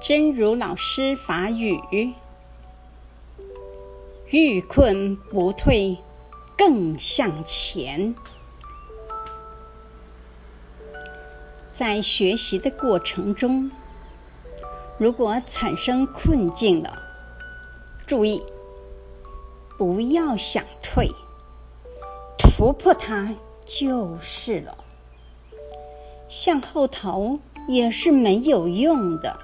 真如老师法语：欲困不退，更向前。在学习的过程中，如果产生困境了，注意，不要想退，突破它就是了。向后逃也是没有用的，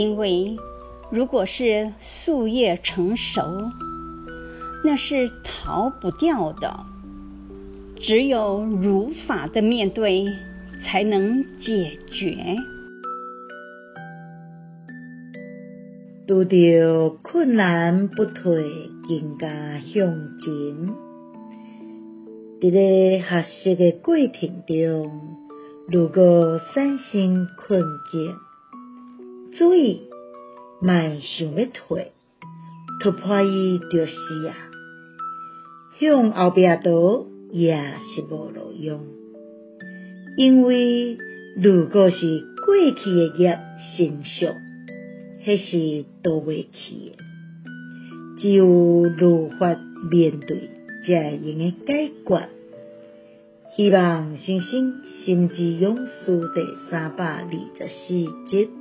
因为如果是树叶成熟，那是逃不掉的。只有如法的面对，才能解决。遇到困难不退，更加向前。伫咧学习的过程中，如果产生困境，注意莫想要退，突破伊就是啊，向后壁倒。也是无路用，因为如果是过去的业成熟，迄是倒袂去的。只有如法面对，才会用个解决。希望新生心之勇士第三百二十四集。